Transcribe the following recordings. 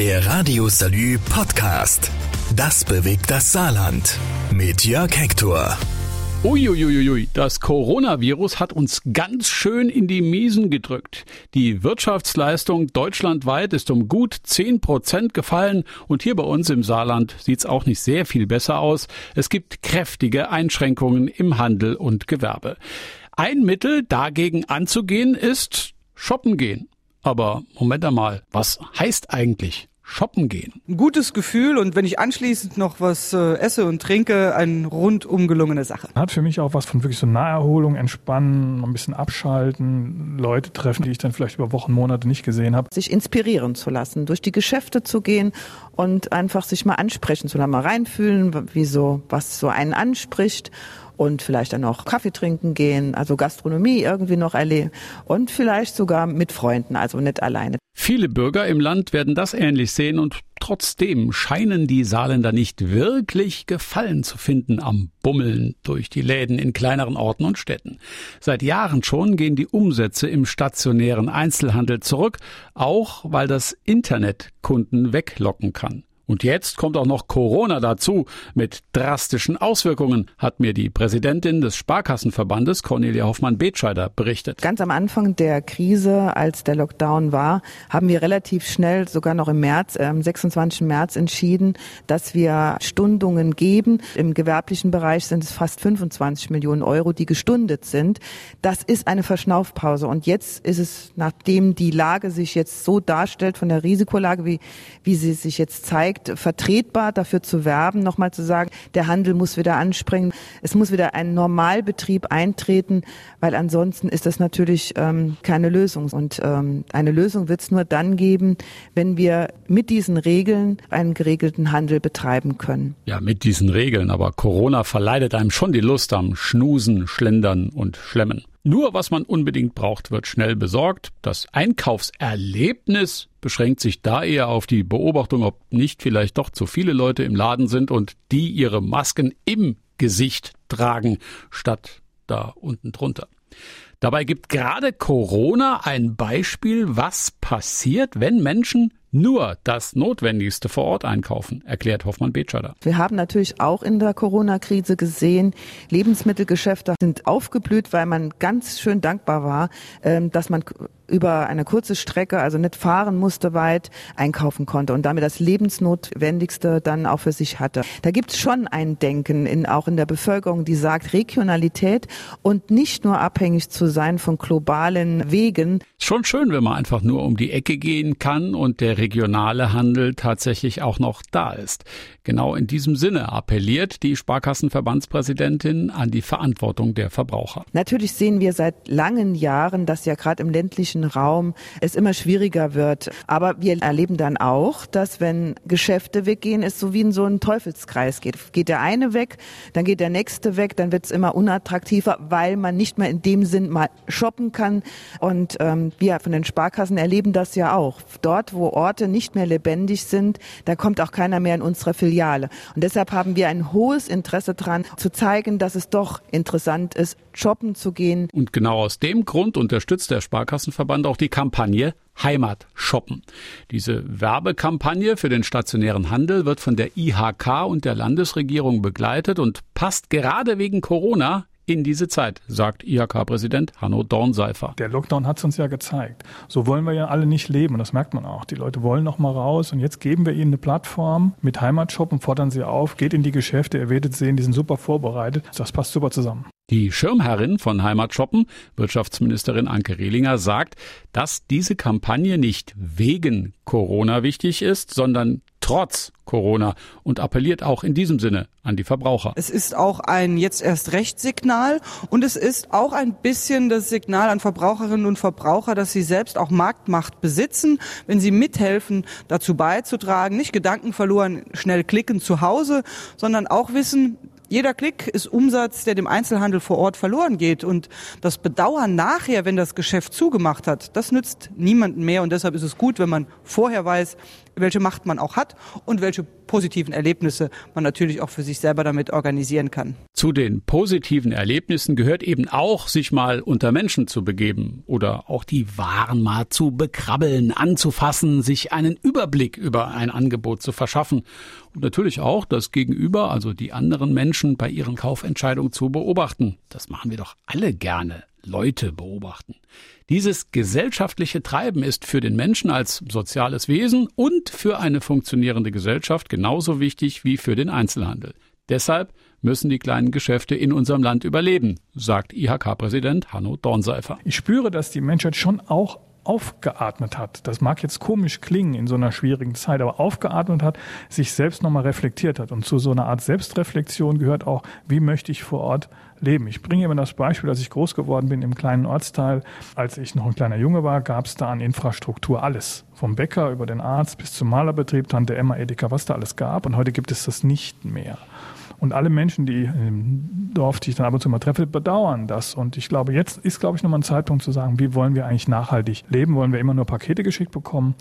Der Radio Salü Podcast. Das bewegt das Saarland. Mit Jörg Hector. Uiuiuiui, das Coronavirus hat uns ganz schön in die Miesen gedrückt. Die Wirtschaftsleistung deutschlandweit ist um gut 10 Prozent gefallen und hier bei uns im Saarland sieht's auch nicht sehr viel besser aus. Es gibt kräftige Einschränkungen im Handel und Gewerbe. Ein Mittel dagegen anzugehen ist shoppen gehen. Aber Moment einmal, was heißt eigentlich shoppen gehen? Ein gutes Gefühl und wenn ich anschließend noch was äh, esse und trinke, eine rundum gelungene Sache. Hat für mich auch was von wirklich so Naherholung, Entspannen, ein bisschen abschalten, Leute treffen, die ich dann vielleicht über Wochen, Monate nicht gesehen habe. Sich inspirieren zu lassen, durch die Geschäfte zu gehen und einfach sich mal ansprechen zu lassen, mal reinfühlen, wie so, was so einen anspricht und vielleicht dann noch Kaffee trinken gehen, also Gastronomie irgendwie noch erleben und vielleicht sogar mit Freunden, also nicht alleine. Viele Bürger im Land werden das ähnlich sehen und trotzdem scheinen die Saarländer nicht wirklich Gefallen zu finden am Bummeln durch die Läden in kleineren Orten und Städten. Seit Jahren schon gehen die Umsätze im stationären Einzelhandel zurück, auch weil das Internet Kunden weglocken kann. Und jetzt kommt auch noch Corona dazu mit drastischen Auswirkungen, hat mir die Präsidentin des Sparkassenverbandes Cornelia Hoffmann-Betscheider berichtet. Ganz am Anfang der Krise, als der Lockdown war, haben wir relativ schnell, sogar noch im März, am ähm, 26. März entschieden, dass wir Stundungen geben. Im gewerblichen Bereich sind es fast 25 Millionen Euro, die gestundet sind. Das ist eine Verschnaufpause. Und jetzt ist es, nachdem die Lage sich jetzt so darstellt, von der Risikolage, wie, wie sie sich jetzt zeigt, Projekt vertretbar, dafür zu werben, nochmal zu sagen, der Handel muss wieder anspringen, es muss wieder ein Normalbetrieb eintreten, weil ansonsten ist das natürlich ähm, keine Lösung. Und ähm, eine Lösung wird es nur dann geben, wenn wir mit diesen Regeln einen geregelten Handel betreiben können. Ja, mit diesen Regeln, aber Corona verleidet einem schon die Lust am Schnusen, Schlendern und Schlemmen. Nur was man unbedingt braucht, wird schnell besorgt. Das Einkaufserlebnis beschränkt sich da eher auf die Beobachtung, ob nicht vielleicht doch zu viele Leute im Laden sind und die ihre Masken im Gesicht tragen, statt da unten drunter. Dabei gibt gerade Corona ein Beispiel, was passiert, wenn Menschen nur das Notwendigste vor Ort einkaufen, erklärt Hoffmann Betscheider. Wir haben natürlich auch in der Corona-Krise gesehen, Lebensmittelgeschäfte sind aufgeblüht, weil man ganz schön dankbar war, ähm, dass man über eine kurze Strecke, also nicht fahren musste weit, einkaufen konnte und damit das Lebensnotwendigste dann auch für sich hatte. Da gibt es schon ein Denken in, auch in der Bevölkerung, die sagt Regionalität und nicht nur abhängig zu sein von globalen Wegen. Schon schön, wenn man einfach nur um die Ecke gehen kann und der regionale Handel tatsächlich auch noch da ist. Genau in diesem Sinne appelliert die Sparkassenverbandspräsidentin an die Verantwortung der Verbraucher. Natürlich sehen wir seit langen Jahren, dass ja gerade im ländlichen öffentlichen Raum es immer schwieriger wird. Aber wir erleben dann auch, dass wenn Geschäfte weggehen, es so wie in so einen Teufelskreis geht. Geht der eine weg, dann geht der nächste weg, dann wird es immer unattraktiver, weil man nicht mehr in dem Sinn mal shoppen kann. Und ähm, wir von den Sparkassen erleben das ja auch. Dort, wo Orte nicht mehr lebendig sind, da kommt auch keiner mehr in unsere Filiale. Und deshalb haben wir ein hohes Interesse daran, zu zeigen, dass es doch interessant ist, shoppen zu gehen. Und genau aus dem Grund unterstützt der Sparkassenverband Verband auch die Kampagne Heimat shoppen. Diese Werbekampagne für den stationären Handel wird von der IHK und der Landesregierung begleitet und passt gerade wegen Corona in diese Zeit, sagt IHK-Präsident Hanno Dornseifer. Der Lockdown hat es uns ja gezeigt. So wollen wir ja alle nicht leben und das merkt man auch. Die Leute wollen noch mal raus und jetzt geben wir ihnen eine Plattform mit Heimatshop und fordern sie auf, geht in die Geschäfte, ihr werdet sehen, die sind super vorbereitet. Das passt super zusammen. Die Schirmherrin von Heimatshoppen, Wirtschaftsministerin Anke Rehlinger, sagt, dass diese Kampagne nicht wegen Corona wichtig ist, sondern trotz Corona und appelliert auch in diesem Sinne an die Verbraucher. Es ist auch ein jetzt erst Rechtssignal und es ist auch ein bisschen das Signal an Verbraucherinnen und Verbraucher, dass sie selbst auch Marktmacht besitzen, wenn sie mithelfen, dazu beizutragen, nicht Gedanken verloren, schnell klicken zu Hause, sondern auch wissen, Jeder Klick ist Umsatz, der dem Einzelhandel vor Ort verloren geht. Und das Bedauern nachher, wenn das Geschäft zugemacht hat, das nützt niemandem mehr. Und deshalb ist es gut, wenn man vorher weiß, welche Macht man auch hat und welche positiven Erlebnisse man natürlich auch für sich selber damit organisieren kann. Zu den positiven Erlebnissen gehört eben auch, sich mal unter Menschen zu begeben oder auch die Waren mal zu bekrabbeln, anzufassen, sich einen Überblick über ein Angebot zu verschaffen und natürlich auch das Gegenüber, also die anderen Menschen bei ihren Kaufentscheidungen zu beobachten. Das machen wir doch alle gerne. Leute beobachten. Dieses gesellschaftliche Treiben ist für den Menschen als soziales Wesen und für eine funktionierende Gesellschaft genauso wichtig wie für den Einzelhandel. Deshalb müssen die kleinen Geschäfte in unserem Land überleben, sagt IHK-Präsident Hanno Dornseifer. Ich spüre, dass die Menschheit schon auch aufgeatmet hat. Das mag jetzt komisch klingen in so einer schwierigen Zeit, aber aufgeatmet hat, sich selbst nochmal reflektiert hat. Und zu so einer Art Selbstreflexion gehört auch, wie möchte ich vor Ort leben. Ich bringe immer das Beispiel, als ich groß geworden bin im kleinen Ortsteil. Als ich noch ein kleiner Junge war, gab es da an Infrastruktur alles. Vom Bäcker über den Arzt bis zum Malerbetrieb, Tante Emma, Edeka, was da alles gab. Und heute gibt es das nicht mehr. Und alle Menschen, die im Dorf, die ich dann ab und zu mal treffe, bedauern das. Und ich glaube, jetzt ist, glaube ich, nochmal ein Zeitpunkt zu sagen, wie wollen wir eigentlich nachhaltig leben? Wollen wir immer nur Pakete geschickt bekommen?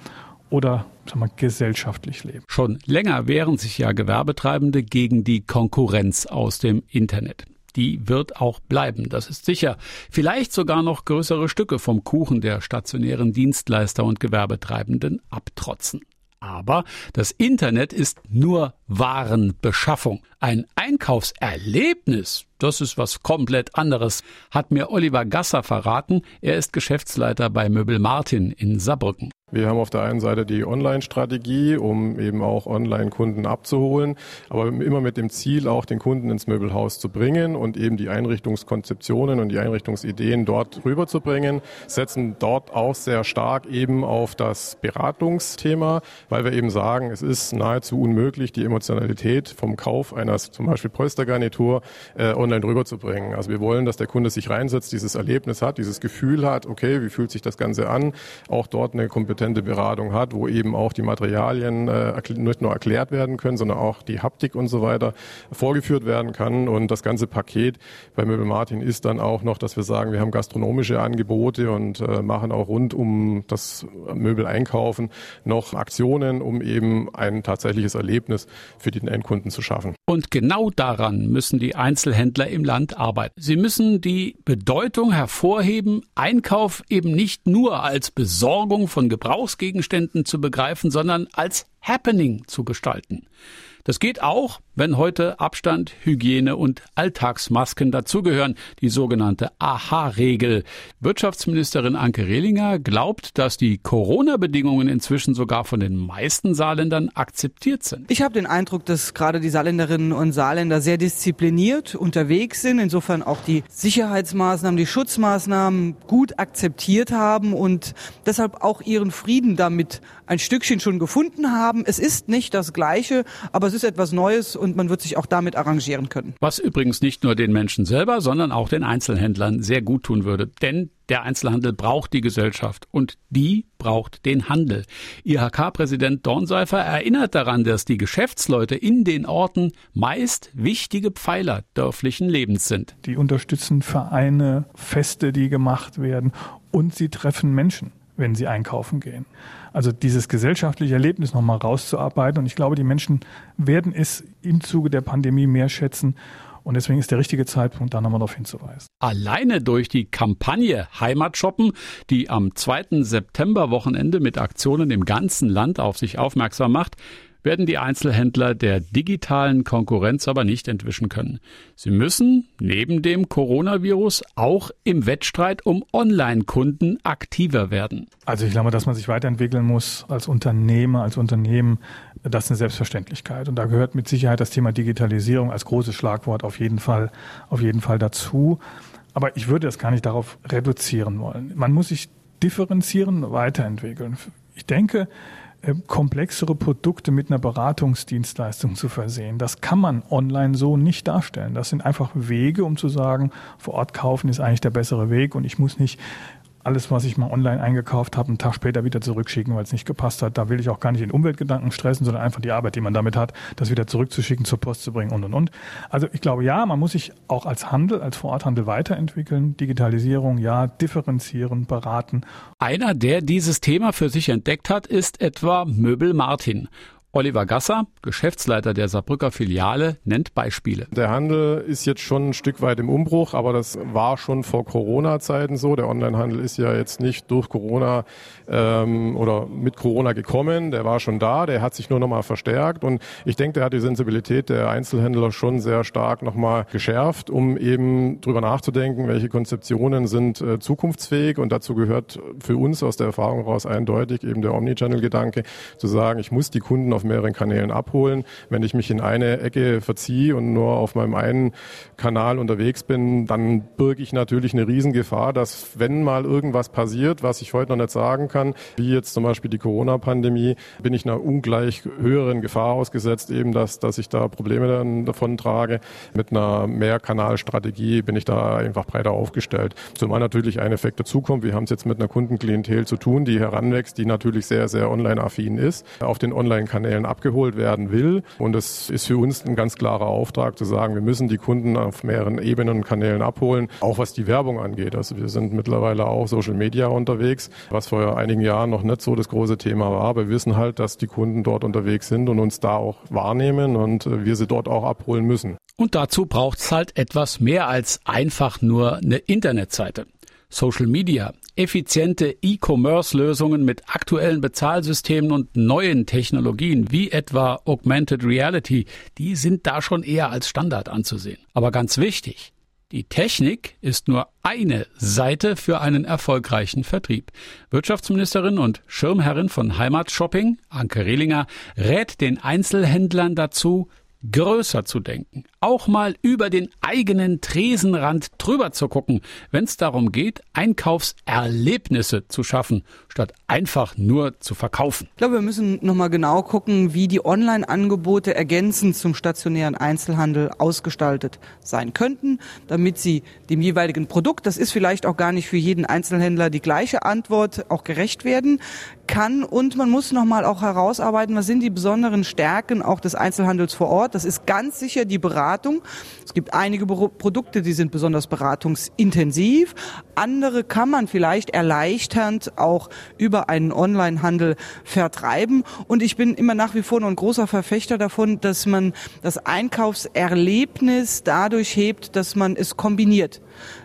oder sagen wir, gesellschaftlich leben. Schon länger wehren sich ja Gewerbetreibende gegen die Konkurrenz aus dem Internet. Die wird auch bleiben, das ist sicher. Vielleicht sogar noch größere Stücke vom Kuchen der stationären Dienstleister und Gewerbetreibenden abtrotzen. Aber das Internet ist nur Warenbeschaffung. Ein Einkaufserlebnis, das ist was komplett anderes, hat mir Oliver Gasser verraten. Er ist Geschäftsleiter bei Möbel Martin in Saarbrücken. Wir haben auf der einen Seite die Online-Strategie, um eben auch Online-Kunden abzuholen, aber immer mit dem Ziel, auch den Kunden ins Möbelhaus zu bringen und eben die Einrichtungskonzeptionen und die Einrichtungsideen dort rüberzubringen, setzen dort auch sehr stark eben auf das Beratungsthema, weil wir eben sagen, es ist nahezu unmöglich, die Emotionalität vom Kauf einer zum Beispiel Polstergarnitur äh, online rüberzubringen. Also wir wollen, dass der Kunde sich reinsetzt, dieses Erlebnis hat, dieses Gefühl hat, okay, wie fühlt sich das Ganze an, auch dort eine kompetente Beratung hat, wo eben auch die Materialien äh, nicht nur erklärt werden können, sondern auch die Haptik und so weiter vorgeführt werden kann. Und das ganze Paket bei Möbel Martin ist dann auch noch, dass wir sagen, wir haben gastronomische Angebote und äh, machen auch rund um das Möbel einkaufen noch Aktionen, um eben ein tatsächliches Erlebnis für den Endkunden zu schaffen. Und genau daran müssen die Einzelhändler im Land arbeiten. Sie müssen die Bedeutung hervorheben, Einkauf eben nicht nur als Besorgung von Gebrauchsgegenständen zu begreifen, sondern als Happening zu gestalten. Das geht auch, wenn heute Abstand, Hygiene und Alltagsmasken dazugehören, die sogenannte AHA-Regel. Wirtschaftsministerin Anke Rehlinger glaubt, dass die Corona-Bedingungen inzwischen sogar von den meisten Saarländern akzeptiert sind. Ich habe den Eindruck, dass gerade die Saarländerinnen und Saarländer sehr diszipliniert unterwegs sind, insofern auch die Sicherheitsmaßnahmen, die Schutzmaßnahmen gut akzeptiert haben und deshalb auch ihren Frieden damit ein Stückchen schon gefunden haben. Es ist nicht das Gleiche, aber es ist etwas Neues und man wird sich auch damit arrangieren können. Was übrigens nicht nur den Menschen selber, sondern auch den Einzelhändlern sehr gut tun würde. Denn der Einzelhandel braucht die Gesellschaft und die braucht den Handel. IHK-Präsident Dornseifer erinnert daran, dass die Geschäftsleute in den Orten meist wichtige Pfeiler dörflichen Lebens sind. Die unterstützen Vereine, Feste, die gemacht werden und sie treffen Menschen wenn sie einkaufen gehen. Also dieses gesellschaftliche Erlebnis nochmal rauszuarbeiten. Und ich glaube, die Menschen werden es im Zuge der Pandemie mehr schätzen. Und deswegen ist der richtige Zeitpunkt, da nochmal darauf hinzuweisen. Alleine durch die Kampagne Heimat shoppen, die am 2. September-Wochenende mit Aktionen im ganzen Land auf sich aufmerksam macht, werden die Einzelhändler der digitalen Konkurrenz aber nicht entwischen können. Sie müssen neben dem Coronavirus auch im Wettstreit um Online-Kunden aktiver werden. Also ich glaube, dass man sich weiterentwickeln muss als Unternehmer, als Unternehmen, das ist eine Selbstverständlichkeit. Und da gehört mit Sicherheit das Thema Digitalisierung als großes Schlagwort auf jeden Fall, auf jeden Fall dazu. Aber ich würde das gar nicht darauf reduzieren wollen. Man muss sich differenzieren, weiterentwickeln. Ich denke, äh, komplexere Produkte mit einer Beratungsdienstleistung zu versehen. Das kann man online so nicht darstellen. Das sind einfach Wege, um zu sagen, vor Ort kaufen ist eigentlich der bessere Weg und ich muss nicht alles, was ich mal online eingekauft habe, einen Tag später wieder zurückschicken, weil es nicht gepasst hat. Da will ich auch gar nicht den Umweltgedanken stressen, sondern einfach die Arbeit, die man damit hat, das wieder zurückzuschicken, zur Post zu bringen und und und. Also ich glaube, ja, man muss sich auch als Handel, als Vororthandel weiterentwickeln, Digitalisierung, ja, differenzieren, beraten. Einer, der dieses Thema für sich entdeckt hat, ist etwa Möbel Martin. Oliver Gasser, Geschäftsleiter der Saarbrücker Filiale, nennt Beispiele. Der Handel ist jetzt schon ein Stück weit im Umbruch, aber das war schon vor Corona-Zeiten so. Der Onlinehandel ist ja jetzt nicht durch Corona ähm, oder mit Corona gekommen. Der war schon da, der hat sich nur nochmal verstärkt und ich denke, der hat die Sensibilität der Einzelhändler schon sehr stark nochmal geschärft, um eben drüber nachzudenken, welche Konzeptionen sind äh, zukunftsfähig und dazu gehört für uns aus der Erfahrung heraus eindeutig eben der Omnichannel-Gedanke, zu sagen, ich muss die Kunden auf mehreren Kanälen abholen. Wenn ich mich in eine Ecke verziehe und nur auf meinem einen Kanal unterwegs bin, dann birge ich natürlich eine Riesengefahr, dass wenn mal irgendwas passiert, was ich heute noch nicht sagen kann, wie jetzt zum Beispiel die Corona-Pandemie, bin ich einer ungleich höheren Gefahr ausgesetzt, eben dass, dass ich da Probleme dann davon trage. Mit einer Mehrkanalstrategie bin ich da einfach breiter aufgestellt. Zumal natürlich ein Effekt dazukommt. Wir haben es jetzt mit einer Kundenklientel zu tun, die heranwächst, die natürlich sehr, sehr online-affin ist. Auf den Online-Kanälen Kanälen abgeholt werden will. Und es ist für uns ein ganz klarer Auftrag zu sagen, wir müssen die Kunden auf mehreren Ebenen und Kanälen abholen, auch was die Werbung angeht. Also wir sind mittlerweile auch Social Media unterwegs, was vor einigen Jahren noch nicht so das große Thema war. Aber wir wissen halt, dass die Kunden dort unterwegs sind und uns da auch wahrnehmen und äh, wir sie dort auch abholen müssen. Und dazu braucht es halt etwas mehr als einfach nur eine Internetseite. Social Media, effiziente E-Commerce-Lösungen mit aktuellen Bezahlsystemen und neuen Technologien wie etwa Augmented Reality, die sind da schon eher als Standard anzusehen. Aber ganz wichtig, die Technik ist nur eine Seite für einen erfolgreichen Vertrieb. Wirtschaftsministerin und Schirmherrin von Heimatshopping, Anke Rehlinger, rät den Einzelhändlern dazu, größer zu denken, auch mal über den eigenen Tresenrand drüber zu gucken, wenn es darum geht, Einkaufserlebnisse zu schaffen, statt einfach nur zu verkaufen. Ich glaube, wir müssen nochmal genau gucken, wie die Online-Angebote ergänzend zum stationären Einzelhandel ausgestaltet sein könnten, damit sie dem jeweiligen Produkt, das ist vielleicht auch gar nicht für jeden Einzelhändler die gleiche Antwort, auch gerecht werden kann. Und man muss nochmal auch herausarbeiten, was sind die besonderen Stärken auch des Einzelhandels vor Ort. Das ist ganz sicher die Beratung. Es gibt einige Produkte, die sind besonders beratungsintensiv. Andere kann man vielleicht erleichternd auch über einen Onlinehandel vertreiben. Und ich bin immer nach wie vor noch ein großer Verfechter davon, dass man das Einkaufserlebnis dadurch hebt, dass man es kombiniert.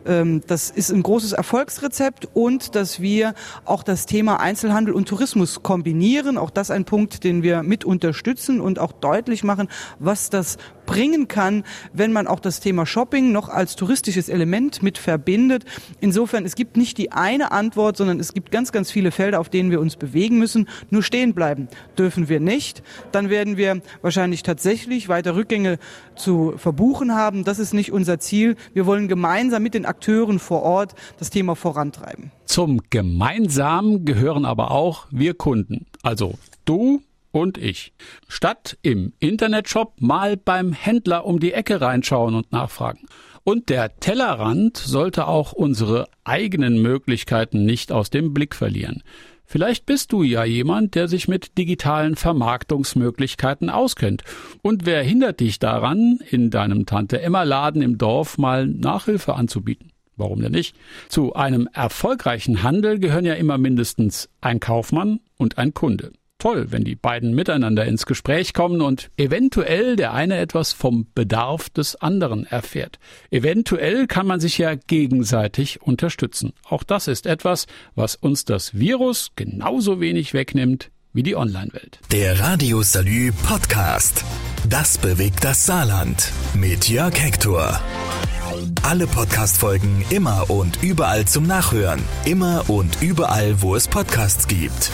Ähm, das ist ein großes Erfolgsrezept und dass wir auch das Thema Einzelhandel und Tourismus kombinieren. Auch das ein Punkt, den wir mit unterstützen und auch deutlich machen, was das bringen kann, wenn man auch das Thema Shopping noch als touristisches Element mit verbindet. Insofern, es gibt nicht die eine Antwort, sondern es gibt ganz, ganz viele Felder, auf denen wir uns bewegen müssen. Nur stehen bleiben dürfen wir nicht. Dann werden wir wahrscheinlich tatsächlich weiter Rückgänge zu verbuchen haben. Das ist nicht unser Ziel. Wir wollen gemeinsam mit den Akteuren vor Ort das Thema vorantreiben. Zum Gemeinsamen gehören aber auch wir Kunden. Also du und ich. Statt im Internetshop mal beim Händler um die Ecke reinschauen und nachfragen. Und der Tellerrand sollte auch unsere eigenen Möglichkeiten nicht aus dem Blick verlieren. Vielleicht bist du ja jemand, der sich mit digitalen Vermarktungsmöglichkeiten auskennt. Und wer hindert dich daran, in deinem Tante Emma Laden im Dorf mal Nachhilfe anzubieten? Warum denn nicht? Zu einem erfolgreichen Handel gehören ja immer mindestens ein Kaufmann und ein Kunde toll, wenn die beiden miteinander ins Gespräch kommen und eventuell der eine etwas vom Bedarf des anderen erfährt. Eventuell kann man sich ja gegenseitig unterstützen. Auch das ist etwas, was uns das Virus genauso wenig wegnimmt wie die Online-Welt. Der Radio Salü Podcast. Das bewegt das Saarland. Mit Jörg Hector. Alle Podcast-Folgen immer und überall zum Nachhören. Immer und überall, wo es Podcasts gibt.